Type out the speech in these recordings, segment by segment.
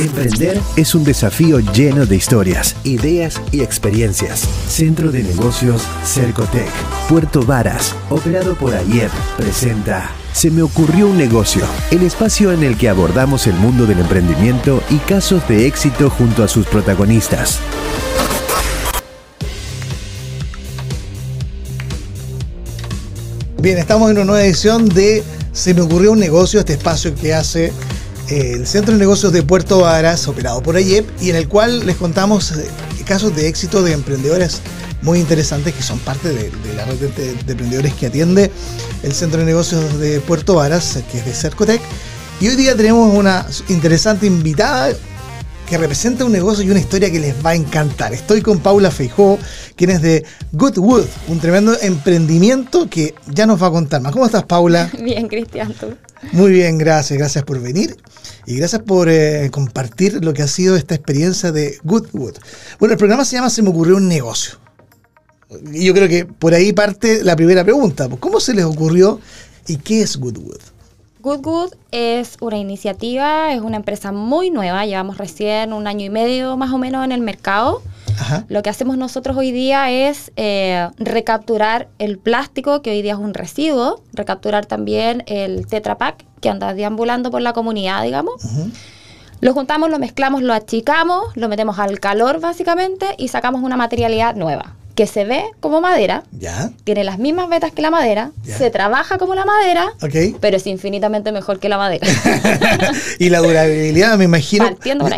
Emprender es un desafío lleno de historias, ideas y experiencias. Centro de Negocios Cercotec, Puerto Varas, operado por AIEP, presenta Se me ocurrió un negocio, el espacio en el que abordamos el mundo del emprendimiento y casos de éxito junto a sus protagonistas. Bien, estamos en una nueva edición de Se me ocurrió un negocio, este espacio que hace el Centro de Negocios de Puerto Varas, operado por AYEP, y en el cual les contamos eh, casos de éxito de emprendedores muy interesantes que son parte de, la red de, emprendedores que atiende el Centro de Negocios de Puerto Varas, que es de Cercotec. Y hoy día tenemos una interesante invitada que representa un negocio y una historia que les va a encantar. Estoy con Paula Feijó, quien es de Goodwood, un tremendo emprendimiento que ya nos va a contar más. ¿Cómo estás, Paula? Bien, Cristian, tú. Muy bien, gracias. Gracias por venir y gracias por eh, compartir lo que ha sido esta experiencia de Goodwood. Bueno, el programa se llama Se me ocurrió un negocio. Y yo creo que por ahí parte la primera pregunta. ¿Cómo se les ocurrió y qué es Goodwood? Goodwood es una iniciativa, es una empresa muy nueva, llevamos recién un año y medio más o menos en el mercado. Lo que hacemos nosotros hoy día es eh, recapturar el plástico, que hoy día es un residuo, recapturar también el Tetra Pak, que anda deambulando por la comunidad, digamos. Lo juntamos, lo mezclamos, lo achicamos, lo metemos al calor básicamente y sacamos una materialidad nueva que se ve como madera, ¿Ya? tiene las mismas vetas que la madera, se trabaja como la madera, pero es infinitamente mejor que la madera. y la durabilidad, me imagino,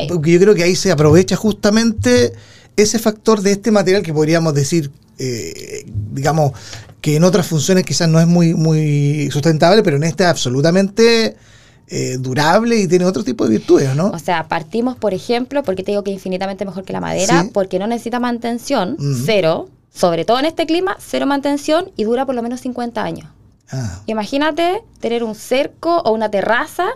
porque yo creo que ahí se aprovecha justamente ese factor de este material que podríamos decir, eh, digamos, que en otras funciones quizás no es muy, muy sustentable, pero en esta absolutamente eh, durable y tiene otro tipo de virtudes, ¿no? O sea, partimos, por ejemplo, porque te digo que es infinitamente mejor que la madera, porque no necesita mantención, cero, sobre todo en este clima, cero mantención y dura por lo menos 50 años. Ah. Imagínate tener un cerco o una terraza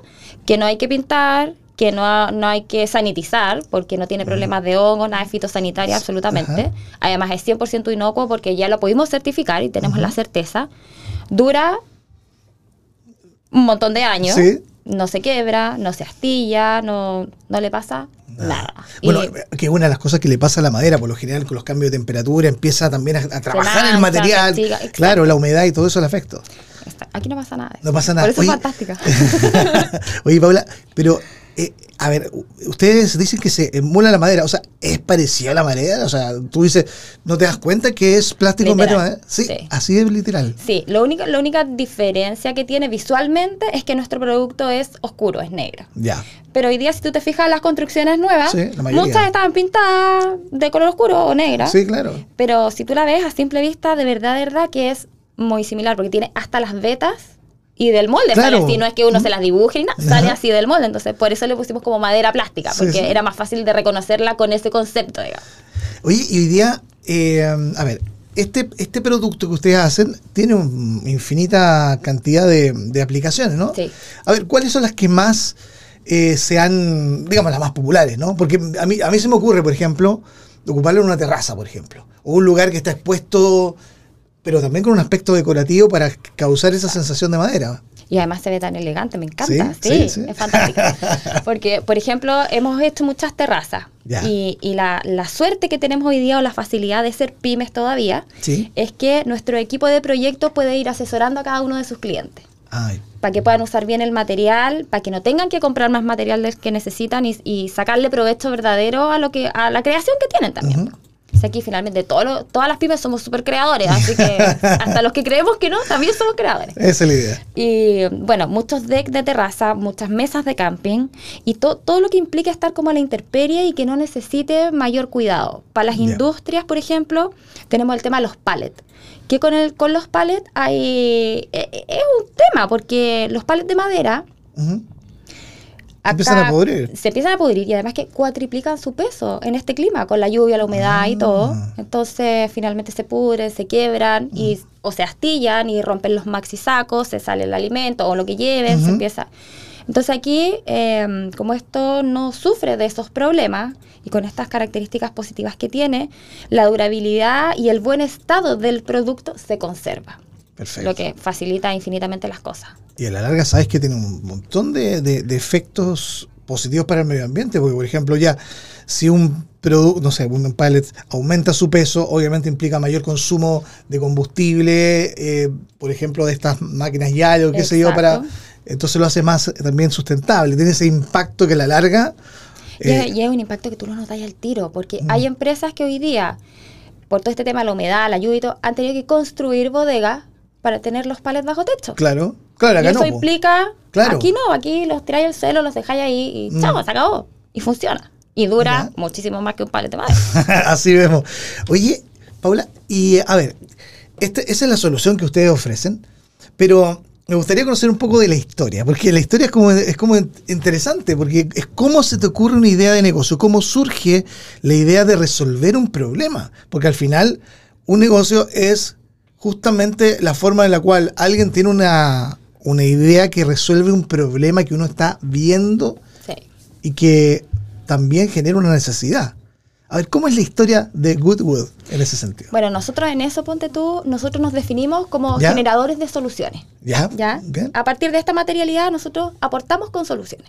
que no hay que pintar, que no, no, hay que sanitizar porque no tiene problemas de hongo, nada de fitosanitaria absolutamente. Además es 100% inocuo porque ya lo pudimos certificar y tenemos la certeza. Dura un montón de años. No se quebra, no se astilla, no, no le pasa nada. Bueno, que una de las cosas que le pasa a la madera, por lo general con los cambios de temperatura, empieza también a, trabajar el material. claro, la humedad y todo eso le afecta. Aquí no pasa nada. No pasa nada. Por eso es fantástica. Oye, Paula, pero eh, a ver, ustedes dicen que se emula la madera, o sea, ¿es parecida a la madera? O sea, tú dices, ¿no te das cuenta que es plástico en vez de madera? Sí, así es literal. Sí, lo único, la única diferencia que tiene visualmente es que nuestro producto es oscuro, es negro. Ya. Pero hoy día, si tú te fijas en las construcciones nuevas, muchas estaban pintadas de color oscuro o negra. Sí, claro. Pero si tú la ves a simple vista, de verdad, de verdad que es muy similar, porque tiene hasta las vetas y del molde sale así, no es que uno se las dibuje y nada, sale así del molde. Entonces, por eso le pusimos como madera plástica, porque era más fácil de reconocerla con ese concepto, digamos. Oye, y hoy día, eh, a ver, este, este producto que ustedes hacen tiene una infinita cantidad de, aplicaciones, ¿no? Sí. A ver, ¿cuáles son las que más eh, sean, digamos, las más populares, ¿no? Porque a mí, a mí se me ocurre, por ejemplo, ocuparlo en una terraza, por ejemplo, o un lugar que está expuesto pero también con un aspecto decorativo para causar esa sensación de madera. Y además se ve tan elegante, me encanta. Sí, es fantástico. Porque, por ejemplo, hemos hecho muchas terrazas. Y, la, suerte que tenemos hoy día o la facilidad de ser pymes todavía es que nuestro equipo de proyectos puede ir asesorando a cada uno de sus clientes. Para que puedan usar bien el material, para que no tengan que comprar más material que necesitan y, sacarle provecho verdadero a lo que a la creación que tienen también aquí finalmente todas las pymes somos súper creadores, así que hasta los que creemos que no, también somos creadores. Esa es la idea. Y bueno, muchos decks de terraza, muchas mesas de camping y todo lo que implica estar como a la intemperie y que no necesite mayor cuidado. Para las industrias, por ejemplo, tenemos el tema de los pallets que con, el, con los pallets hay, e, e, es un tema, porque los pallets de madera empiezan a pudrir. Se empiezan a pudrir y además que cuatriplican su peso en este clima, con la lluvia, la humedad y ah. todo. Entonces finalmente se pudren, se quiebran y o se astillan y rompen los maxi sacos, se sale el alimento o lo que lleven, se empieza... Entonces aquí, em, como esto no sufre de esos problemas y con estas características positivas que tiene, la durabilidad y el buen estado del producto se conserva. Perfecto. Lo que facilita infinitamente las cosas. Y a la larga sabes que tiene un montón de, de efectos positivos para el medio ambiente, porque por ejemplo ya si un producto, no sé, un pallet aumenta su peso, obviamente implica mayor consumo de combustible, eh, por ejemplo, de estas máquinas ya o qué sé yo, para entonces lo hace más también sustentable, tiene ese impacto que a la larga... Eh, y, es un impacto que tú lo notas al tiro, porque mm. hay empresas que hoy día, por todo este tema de la humedad, la lluvia y todo, han tenido que construir bodegas para tener los palets bajo techo. Claro, claro, acá y eso implica, aquí no, aquí los tiráis al suelo, los dejáis ahí y mm. chao, se acabó. Y funciona. Y dura muchísimo más que un palet de madera. Así vemos. Oye, Paula, y a ver, este, esa es la solución que ustedes ofrecen, pero me gustaría conocer un poco de la historia, porque la historia es como, es como interesante, porque es cómo se te ocurre una idea de negocio, cómo surge la idea de resolver un problema, porque al final un negocio es justamente la forma en la cual alguien tiene una, una idea que resuelve un problema que uno está viendo y que también genera una necesidad. A ver, ¿cómo es la historia de Goodwood en ese sentido? Bueno, nosotros en eso, ponte tú, nosotros nos definimos como generadores de soluciones. ¿Ya? ¿Ya? A partir de esta materialidad, nosotros aportamos con soluciones.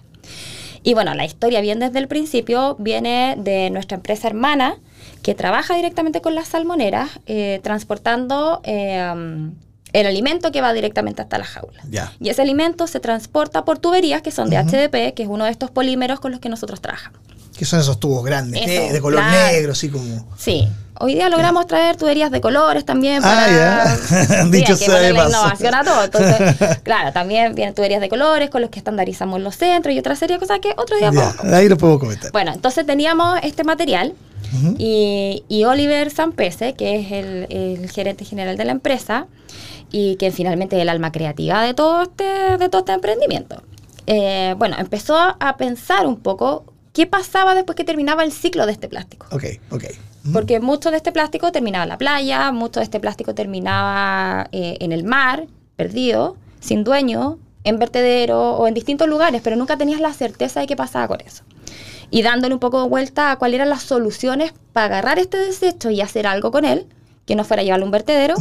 Y bueno, la historia bien desde el principio viene de nuestra empresa hermana, que trabaja directamente con las salmoneras, eh, transportando eh, el alimento que va directamente hasta la jaula. Y ese alimento se transporta por tuberías que son de HDP, que es uno de estos polímeros con los que nosotros trabajamos. Que son esos tubos grandes, de color negro, así como. Sí. Hoy día logramos traer tuberías de colores también ah, para ah, ya. Dicho sí, que la innovación a todo. Entonces, claro, también vienen tuberías de colores con los que estandarizamos los centros y otra serie de cosas que otro día Ahí lo puedo comentar. Bueno, entonces teníamos este material y, y, Oliver Sampese, que es el, el gerente general de la empresa, y que finalmente es el alma creativa de todo este, de todo este emprendimiento. Eh, bueno, empezó a pensar un poco qué pasaba después que terminaba el ciclo de este plástico. Ok, ok. Porque mucho de este plástico terminaba en la playa, mucho de este plástico terminaba eh, en el mar, perdido, sin dueño, en vertedero o en distintos lugares, pero nunca tenías la certeza de qué pasaba con eso. Y dándole un poco de vuelta a cuáles eran las soluciones para agarrar este desecho y hacer algo con él, que no fuera a llevarlo a un vertedero,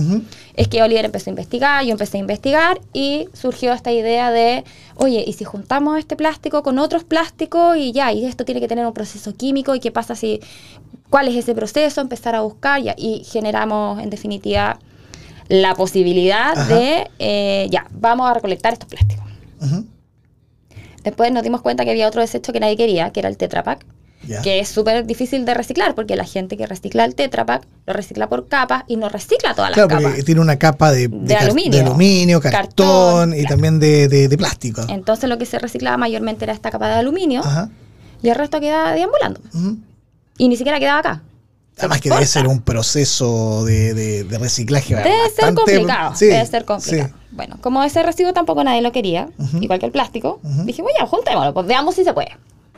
es que Oliver empezó a investigar, yo empecé a investigar y surgió esta idea de, oye, ¿y si juntamos este plástico con otros plásticos y ya, y esto tiene que tener un proceso químico y qué pasa si, cuál es ese proceso, empezar a buscar ya, y generamos en definitiva la posibilidad de, eh, ya, vamos a recolectar estos plásticos. Después nos dimos cuenta que había otro desecho que nadie quería, que era el Tetra Pak que es súper difícil de reciclar porque la gente que recicla el Tetra Pak lo recicla por capas y no recicla todas las capas. Claro, porque tiene una capa de, aluminio, cartón, y también de, plástico. Entonces lo que se reciclaba mayormente era esta capa de aluminio y el resto quedaba deambulando. Y ni siquiera quedaba acá. Además que debe ser un proceso de, reciclaje Debe ser complicado, debe ser complicado. Bueno, como ese residuo tampoco nadie lo quería, igual que el plástico, dije, bueno, ya, juntémoslo, pues veamos si se puede.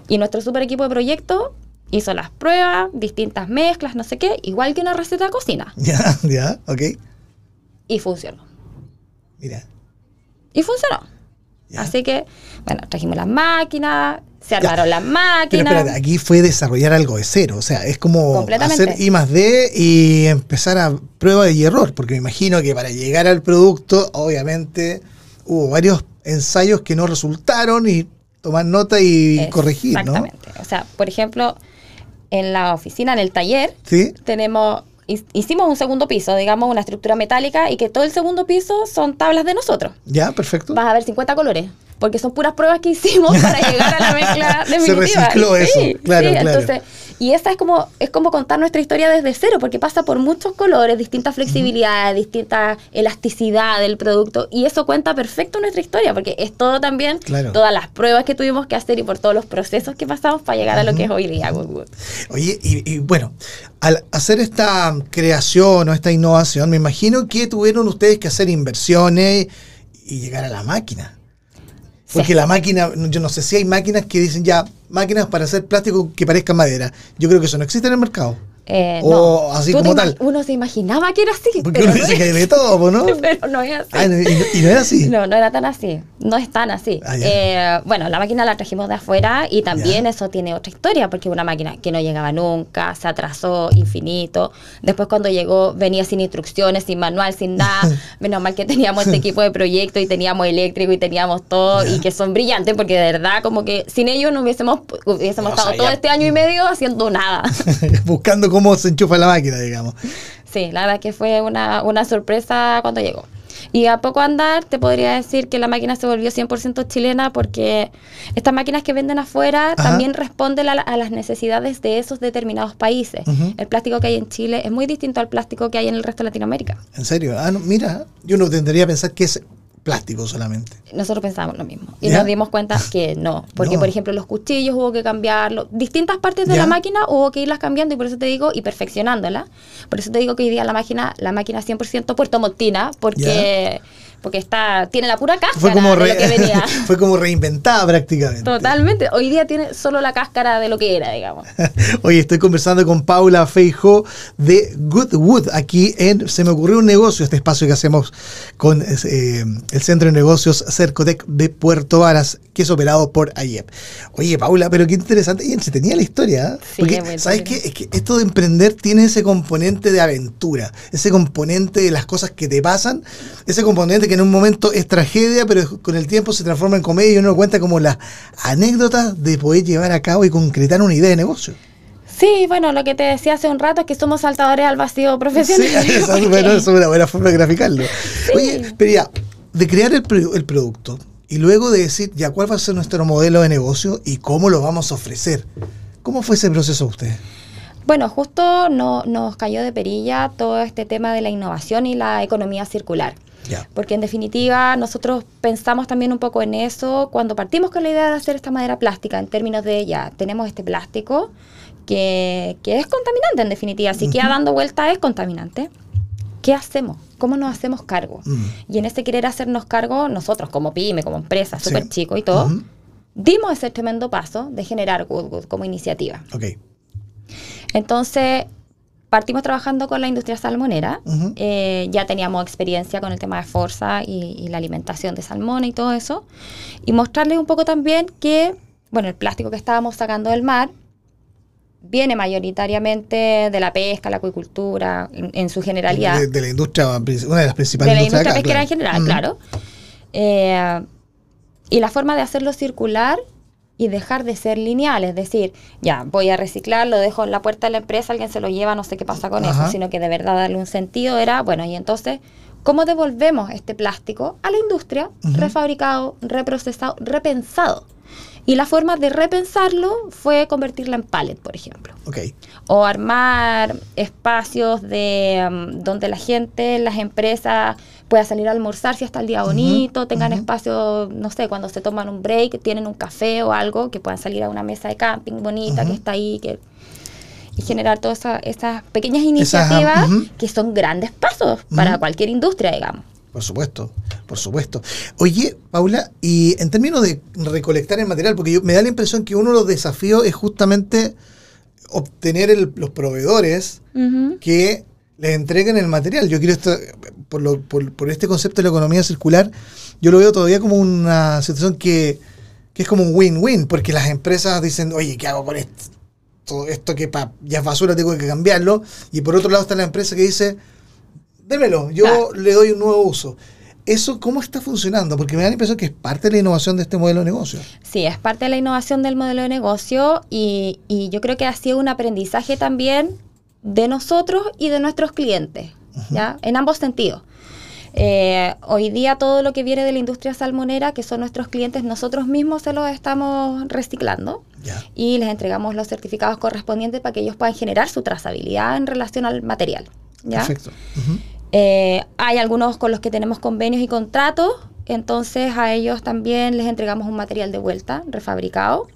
Y nuestro super equipo de proyecto hizo las pruebas, distintas mezclas, no sé qué, igual que una receta de cocina. Ya, ya, ok. Y funcionó. Mira. Y funcionó. Así que, bueno, trajimos las máquinas, se armaron las máquinas. Pero aquí fue desarrollar algo de cero, o sea, es como hacer I más D y empezar a prueba y error, porque me imagino que para llegar al producto, obviamente, hubo varios ensayos que no resultaron y tomar nota y corregir, ¿no? Exactamente. O sea, por ejemplo, en la oficina, en el taller, tenemos hicimos un segundo piso, digamos, una estructura metálica y que todo el segundo piso son tablas de nosotros. Ya, perfecto. Vas a ver 50 colores, porque son puras pruebas que hicimos para llegar a la mezcla definitiva. Se recicló eso, claro, claro. Entonces, y esa es como, es como contar nuestra historia desde cero, porque pasa por muchos colores, distintas flexibilidades, distinta elasticidad del producto, y eso cuenta perfecto nuestra historia, porque es todo también, todas las pruebas que tuvimos que hacer y por todos los procesos que pasamos para llegar a lo que es hoy día. Oye, y, bueno, al hacer esta creación o esta innovación, me imagino que tuvieron ustedes que hacer inversiones y llegar a la máquina. Porque la máquina, yo no sé si hay máquinas que dicen ya, máquinas para hacer plástico que parezca madera. Yo creo que eso no existe en el mercado. Eh, o así como tal. Uno se imaginaba que era así. Porque uno dice que hay de todo, ¿no? pero no es así. Ah, y, no era así? No, no era tan así. No es tan así. Ah, eh, bueno, la máquina la trajimos de afuera y también eso tiene otra historia, porque una máquina que no llegaba nunca, se atrasó infinito. Después cuando llegó venía sin instrucciones, sin manual, sin nada. Menos mal que teníamos este equipo de proyecto y teníamos eléctrico y teníamos todo y que son brillantes, porque de verdad como que sin ellos no hubiésemos, hubiésemos estado todo este año y medio haciendo nada. Buscando cómo se enchufa la máquina, digamos. Sí, la verdad que fue una, una sorpresa cuando llegó. Y a poco andar te podría decir que la máquina se volvió 100% chilena porque estas máquinas que venden afuera también responden a, las necesidades de esos determinados países. El plástico que hay en Chile es muy distinto al plástico que hay en el resto de Latinoamérica. ¿En serio? Ah, mira, yo no tendría que pensar que es plástico solamente. Nosotros pensábamos lo mismo. Y nos dimos cuenta que no, porque por ejemplo los cuchillos hubo que cambiarlo, distintas partes de la máquina hubo que irlas cambiando y por eso te digo y perfeccionándola. Por eso te digo que hoy día la máquina la máquina 100% Puerto Montina porque porque está tiene la pura cáscara fue como de lo que venía. fue como reinventada prácticamente. Totalmente. Hoy día tiene solo la cáscara de lo que era, digamos. Oye, estoy conversando con Paula Feijo de Goodwood aquí en Se me ocurrió un negocio, este espacio que hacemos con eh, el Centro de Negocios Cercotec de Puerto Varas, que es operado por AYEP. Oye, Paula, pero qué interesante y tenía la historia. ¿eh? Porque, ¿sabes qué? Es que esto de emprender tiene ese componente de aventura, ese componente de las cosas que te pasan, ese componente que en un momento es tragedia, pero con el tiempo se transforma en comedia y uno cuenta como las anécdotas de poder llevar a cabo y concretar una idea de negocio. Sí, bueno, lo que te decía hace un rato es que somos saltadores al vacío profesional. Sí, eso, es una buena forma de graficarlo. Oye, pero ya, de crear el, el producto y luego de decir, ya, ¿cuál va a ser nuestro modelo de negocio y cómo lo vamos a ofrecer? ¿Cómo fue ese proceso usted? Bueno, justo no, nos cayó de perilla todo este tema de la innovación y la economía circular. Porque en definitiva nosotros pensamos también un poco en eso cuando partimos con la idea de hacer esta madera plástica, en términos de ya, tenemos este plástico que, es contaminante en definitiva, si queda dando vuelta es contaminante. ¿Qué hacemos? ¿Cómo nos hacemos cargo? Mm. Y en este querer hacernos cargo, nosotros como pyme, como empresa, súper chico y todo, dimos ese tremendo paso de generar Goodwood como iniciativa. Okay. Entonces, partimos trabajando con la industria salmonera. Eh, ya teníamos experiencia con el tema de fuerza y, la alimentación de salmón y todo eso. Y mostrarles un poco también que, bueno, el plástico que estábamos sacando del mar viene mayoritariamente de la pesca, la acuicultura, en, su generalidad. De, la industria, una de las principales de la industria pesquera en general, claro. Eh, y la forma de hacerlo circular y dejar de ser lineal, es decir, ya, voy a reciclar, lo dejo en la puerta de la empresa, alguien se lo lleva, no sé qué pasa con eso, sino que de verdad darle un sentido era, bueno, y entonces, ¿cómo devolvemos este plástico a la industria refabricado, reprocesado, repensado? Y la forma de repensarlo fue convertirla en pallet, por ejemplo. Okay. O armar espacios de um, donde la gente, las empresas pueda salir a almorzar si está el día bonito, tengan espacio, no sé, cuando se toman un break, tienen un café o algo, que puedan salir a una mesa de camping bonita que está ahí, que y generar todas esas pequeñas iniciativas que son grandes pasos para cualquier industria, digamos. Por supuesto, por supuesto. Oye, Paula, y en términos de recolectar el material, porque yo, me da la impresión que uno de los desafíos es justamente obtener los proveedores que les entreguen el material. Yo quiero esto, por, por, este concepto de la economía circular, yo lo veo todavía como una situación que, que es como un win-win, porque las empresas dicen, oye, ¿qué hago con esto? Esto que ya es basura, tengo que cambiarlo. Y por otro lado está la empresa que dice, démelo, yo le doy un nuevo uso. ¿Eso cómo está funcionando? Porque me da la impresión que es parte de la innovación de este modelo de negocio. Sí, es parte de la innovación del modelo de negocio y, yo creo que ha sido un aprendizaje también de nosotros y de nuestros clientes, ¿ya? En ambos sentidos. Eh, hoy día todo lo que viene de la industria salmonera, que son nuestros clientes, nosotros mismos se los estamos reciclando y les entregamos los certificados correspondientes para que ellos puedan generar su trazabilidad en relación al material. ¿ya? Perfecto. Eh, hay algunos con los que tenemos convenios y contratos, entonces a ellos también les entregamos un material de vuelta, refabricado,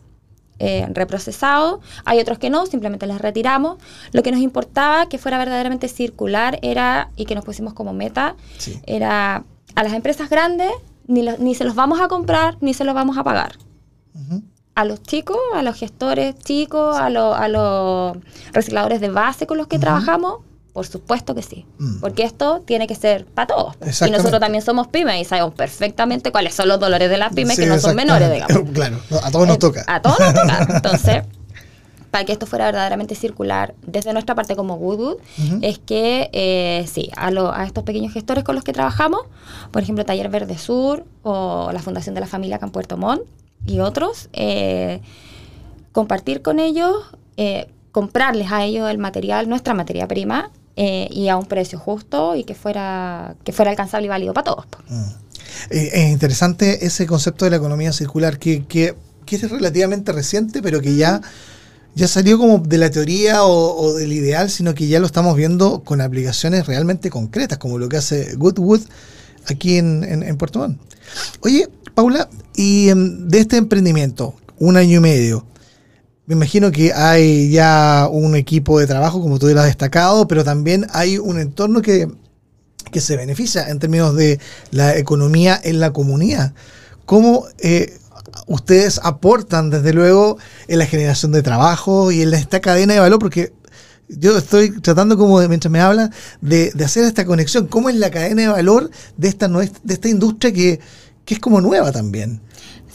eh, reprocesado. Hay otros que no, simplemente les retiramos. Lo que nos importaba que fuera verdaderamente circular era, y que nos pusimos como meta, era a las empresas grandes ni, ni, se los vamos a comprar ni se los vamos a pagar. a los chicos, a los gestores chicos, a, a los recicladores de base con los que trabajamos, por supuesto que sí, mm. porque esto tiene que ser para todos. Y nosotros también somos pymes y sabemos perfectamente cuáles son los dolores de las pymes que no son menores, digamos. Claro, a todos nos toca. A todos nos toca. Entonces, para que esto fuera verdaderamente circular desde nuestra parte como Goodwood, es que eh, sí, a, a, estos pequeños gestores con los que trabajamos, por ejemplo, Taller Verde Sur o la Fundación de la Familia acá en Puerto Montt y otros, eh, compartir con ellos, eh, comprarles a ellos el material, nuestra materia prima, eh, y a un precio justo y que fuera, que fuera alcanzable y válido para todos. Mm. Eh, es interesante ese concepto de la economía circular que, que, es relativamente reciente, pero que ya, ya salió como de la teoría o, del ideal, sino que ya lo estamos viendo con aplicaciones realmente concretas, como lo que hace Goodwood aquí en, en, Puerto Montt. Oye, Paula, y em, de este emprendimiento, un año y medio, me imagino que hay ya un equipo de trabajo, como tú lo has destacado, pero también hay un entorno que, se beneficia en términos de la economía en la comunidad. ¿Cómo eh, ustedes aportan, desde luego, en la generación de trabajo y en esta cadena de valor? Porque yo estoy tratando como, mientras me hablan, de, hacer esta conexión. ¿Cómo es la cadena de valor de esta, de esta industria que, que es como nueva también?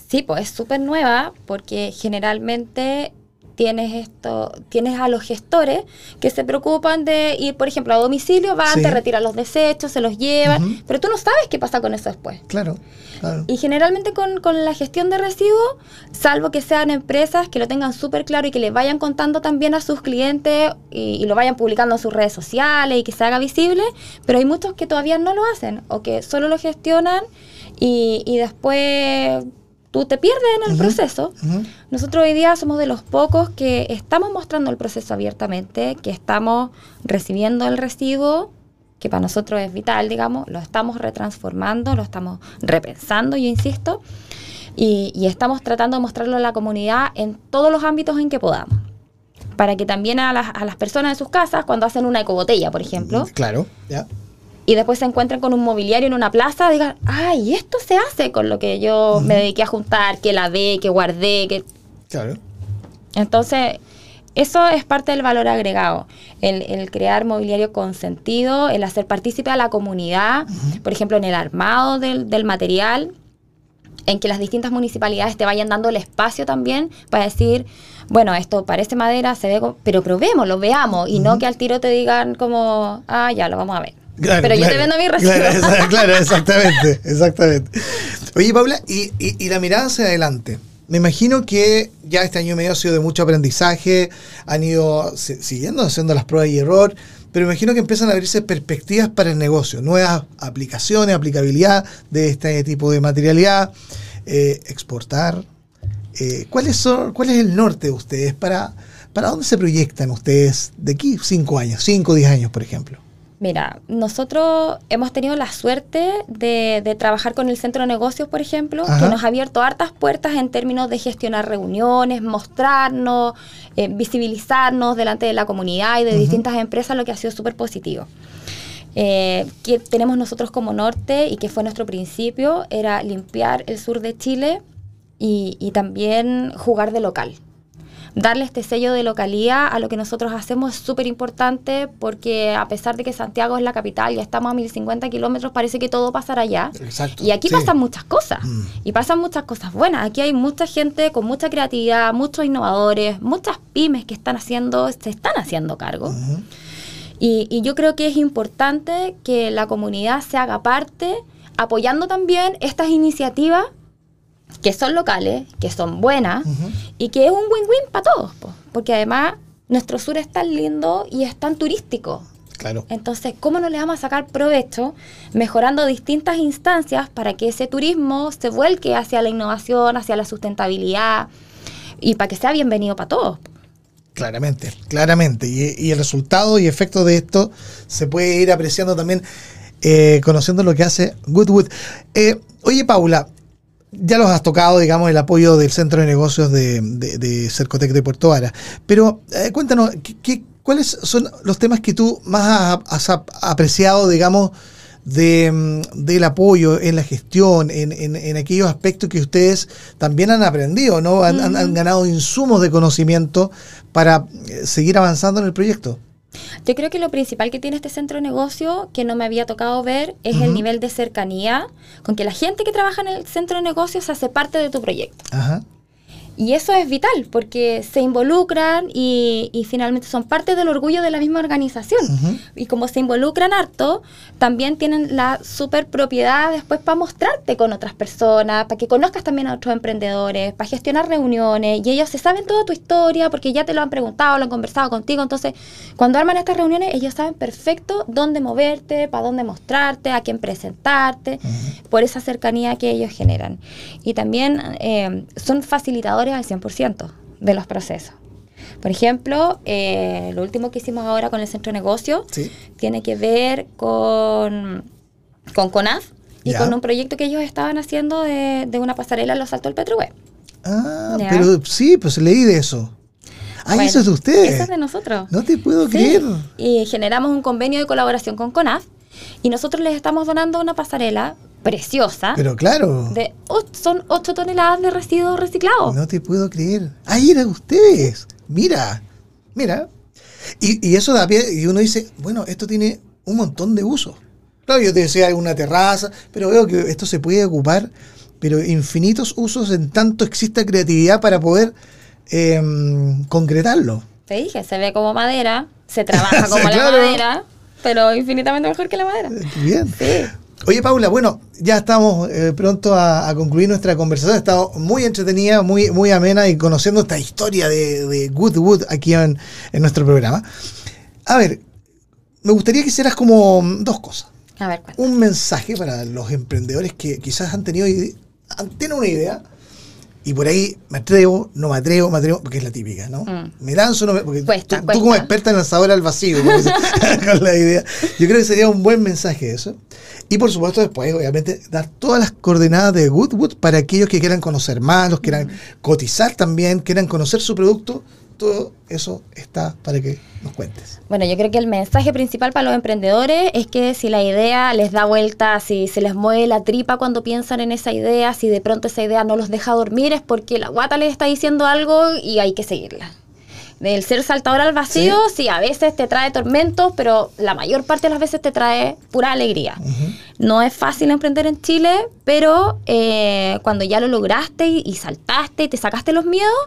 Sí, pues es súper nueva porque generalmente tienes esto, tienes a los gestores que se preocupan de ir, por ejemplo, a domicilio, van, te retiran los desechos, se los llevan, pero tú no sabes qué pasa con eso después. Claro. Y generalmente con, la gestión de residuos, salvo que sean empresas que lo tengan súper claro y que le vayan contando también a sus clientes y, lo vayan publicando en sus redes sociales y que se haga visible, pero hay muchos que todavía no lo hacen o que solo lo gestionan y, y después tú te pierdes en el proceso. Nosotros hoy día somos de los pocos que estamos mostrando el proceso abiertamente, que estamos recibiendo el residuo, que para nosotros es vital, digamos, lo estamos retransformando, lo estamos repensando, yo insisto, y, estamos tratando de mostrarlo a la comunidad en todos los ámbitos en que podamos. Para que también a las, a las personas en sus casas, cuando hacen una ecobotella, por ejemplo, claro, ya y después se encuentran con un mobiliario en una plaza, digan, ay, esto se hace con lo que yo me dediqué a juntar, que lavé, que guardé, que... Claro. Entonces, eso es parte del valor agregado, el, crear mobiliario con sentido, el hacer partícipe a la comunidad, por ejemplo, en el armado del, del, material, en que las distintas municipalidades te vayan dando el espacio también para decir, bueno, esto parece madera, se ve, pero probémoslo, veamos, y no que al tiro te digan como, ah, ya, lo vamos a ver. Pero yo te vendo mi recibo. Claro, exactamente, exactamente. Oye, Paula, y, y, la mirada hacia adelante. Me imagino que ya este año y medio ha sido de mucho aprendizaje, han ido siguiendo haciendo las pruebas y error, pero me imagino que empiezan a abrirse perspectivas para el negocio, nuevas aplicaciones, aplicabilidad de este tipo de materialidad, eh, exportar. Eh, ¿cuáles son, ¿Cuál es el norte de ustedes? ¿Para, ¿Para dónde se proyectan ustedes de aquí cinco años, cinco o diez años, por ejemplo? Mira, nosotros hemos tenido la suerte de, trabajar con el Centro de Negocios, por ejemplo, que nos ha abierto hartas puertas en términos de gestionar reuniones, mostrarnos, eh, visibilizarnos delante de la comunidad y de distintas empresas, lo que ha sido súper positivo. Eh, que tenemos nosotros como norte y que fue nuestro principio, era limpiar el sur de Chile y también jugar de local darle este sello de localía a lo que nosotros hacemos es súper importante porque a pesar de que Santiago es la capital y estamos a 1050 kilómetros, parece que todo pasará allá. y aquí pasan muchas cosas. Mm. Y pasan muchas cosas buenas. Aquí hay mucha gente con mucha creatividad, muchos innovadores, muchas pymes que están haciendo, se están haciendo cargo. y, y yo creo que es importante que la comunidad se haga parte apoyando también estas iniciativas que son locales, que son buenas y que es un win-win para todos, porque además nuestro sur es tan lindo y es tan turístico. Claro. Entonces, ¿cómo no le vamos a sacar provecho mejorando distintas instancias para que ese turismo se vuelque hacia la innovación, hacia la sustentabilidad y para que sea bienvenido para todos? Claramente, claramente. Y, el resultado y efecto de esto se puede ir apreciando también eh, conociendo lo que hace Goodwood. Eh, oye, Paula, ya los has tocado, digamos, el apoyo del Centro de Negocios de, de, Cercotec de Puerto Vara. Pero eh, cuéntanos, ¿qué, cuáles son los temas que tú más has, apreciado, digamos, de, mm, del apoyo en la gestión, en, aquellos aspectos que ustedes también han aprendido, ¿no? Han, ganado insumos de conocimiento para eh, seguir avanzando en el proyecto. Yo creo que lo principal que tiene este centro de negocio, que no me había tocado ver, es el nivel de cercanía con que la gente que trabaja en el centro de negocios hace parte de tu proyecto. Ajá. Y eso es vital porque se involucran y, finalmente son parte del orgullo de la misma organización. Y como se involucran harto, también tienen la super propiedad después para mostrarte con otras personas, para que conozcas también a otros emprendedores, para gestionar reuniones. Y ellos se saben toda tu historia porque ya te lo han preguntado, lo han conversado contigo. Entonces, cuando arman estas reuniones, ellos saben perfecto dónde moverte, para dónde mostrarte, a quién presentarte, por esa cercanía que ellos generan. Y también eh, son facilitadores al 100% de los procesos. Por ejemplo, eh, lo último que hicimos ahora con el centro de negocio tiene que ver con, con CONAF y con un proyecto que ellos estaban haciendo de, una pasarela en los Altos del Petroweb. Ah, pero sí, pues leí de eso. Ah, eso es de ustedes. Eso es de nosotros. No te puedo creer. Y generamos un convenio de colaboración con CONAF y nosotros les estamos donando una pasarela preciosa. Pero claro. De, son 8 toneladas de residuos reciclados. No te puedo creer. Ahí eran ustedes. Mira, mira. Y, eso da pie, y uno dice, bueno, esto tiene un montón de usos. Claro, yo te decía una terraza, pero veo que esto se puede ocupar, pero infinitos usos en tanto exista creatividad para poder em, concretarlo. Te dije, se ve como madera, se trabaja como la madera, pero infinitamente mejor que la madera. Bien. Sí. Oye, Paula, bueno, ya estamos eh, pronto a, concluir nuestra conversación. Ha estado muy entretenida, muy, muy amena y conociendo esta historia de, Goodwood aquí en, nuestro programa. A ver, me gustaría que hicieras como dos cosas. A ver, Un mensaje para los emprendedores que quizás han tenido tienen una idea y por ahí me atrevo, no me atrevo, me atrevo, porque es la típica, ¿no? Mm. Me lanzo, no me. Porque tú, como experta en lanzadora al vacío, con la idea. Yo creo que sería un buen mensaje eso. Y por supuesto, después, obviamente, dar todas las coordenadas de Goodwood para aquellos que quieran conocer más, los quieran mm. cotizar también, quieran conocer su producto. Todo eso está para que nos cuentes. Bueno, yo creo que el mensaje principal para los emprendedores es que si la idea les da vuelta, si se les mueve la tripa cuando piensan en esa idea, si de pronto esa idea no los deja dormir, es porque la guata les está diciendo algo y hay que seguirla. El ser saltador al vacío, sí. a veces te trae tormentos, pero la mayor parte de las veces te trae pura alegría. No es fácil emprender en Chile, pero eh, cuando ya lo lograste y, saltaste y te sacaste los miedos,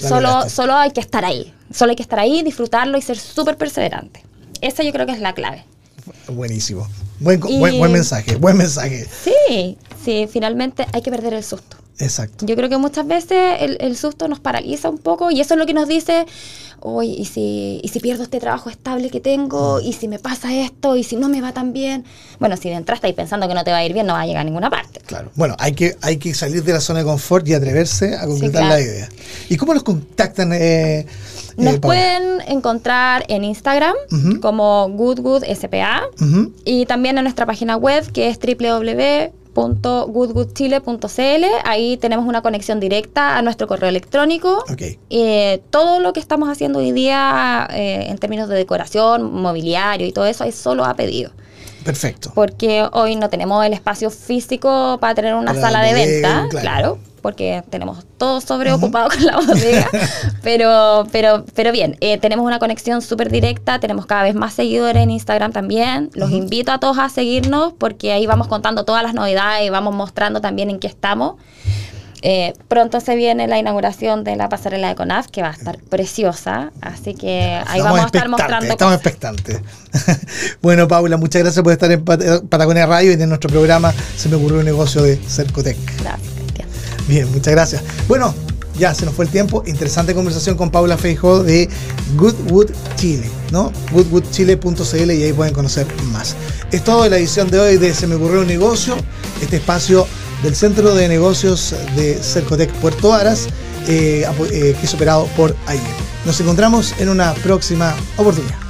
solo, solo hay que estar ahí. Solo hay que estar ahí, disfrutarlo y ser súper perseverante. Esa yo creo que es la clave. Buenísimo. Buen, buen, mensaje, buen mensaje. Sí, sí, finalmente hay que perder el susto. Exacto. Yo creo que muchas veces el, susto nos paraliza un poco y eso es lo que nos dice, uy, ¿y si, ¿y si pierdo este trabajo estable que tengo? Mm. ¿Y si me pasa esto? ¿Y si no me va tan bien? Bueno, si de entrada estáis pensando que no te va a ir bien, no va a llegar a ninguna parte. Claro. Bueno, hay que, hay que salir de la zona de confort y atreverse a concretar la idea. ¿Y cómo los contactan? Eh, nos eh, pueden encontrar en Instagram como GoodGoodSPA y también en nuestra página web que es www www.goodgoodchile.cl. Ahí tenemos una conexión directa a nuestro correo electrónico. Eh, todo lo que estamos haciendo hoy día eh, en términos de decoración, mobiliario y todo eso es solo a pedido. Perfecto. Porque hoy no tenemos el espacio físico para tener una sala de venta, claro porque tenemos todo sobreocupado con la bodega, pero, pero, pero bien, eh, tenemos una conexión súper directa, tenemos cada vez más seguidores en Instagram también, los invito a todos a seguirnos porque ahí vamos contando todas las novedades y vamos mostrando también en qué estamos. Eh, pronto se viene la inauguración de la pasarela de CONAF, que va a estar preciosa, así que ahí vamos a estar mostrando. Estamos expectantes. bueno, Paula, muchas gracias por estar en Patagonia Radio y en nuestro programa se me ocurrió un negocio de Cercotec. Gracias. Bien, muchas gracias. Bueno, ya se nos fue el tiempo. Interesante conversación con Paula Feijo de Goodwood Chile, ¿no? goodwoodchile.cl y ahí pueden conocer más. Es todo de la edición de hoy de Se me ocurrió un negocio, este espacio del Centro de Negocios de Cercotec Puerto Aras, eh, eh, que es operado por AIE. Nos encontramos en una próxima oportunidad.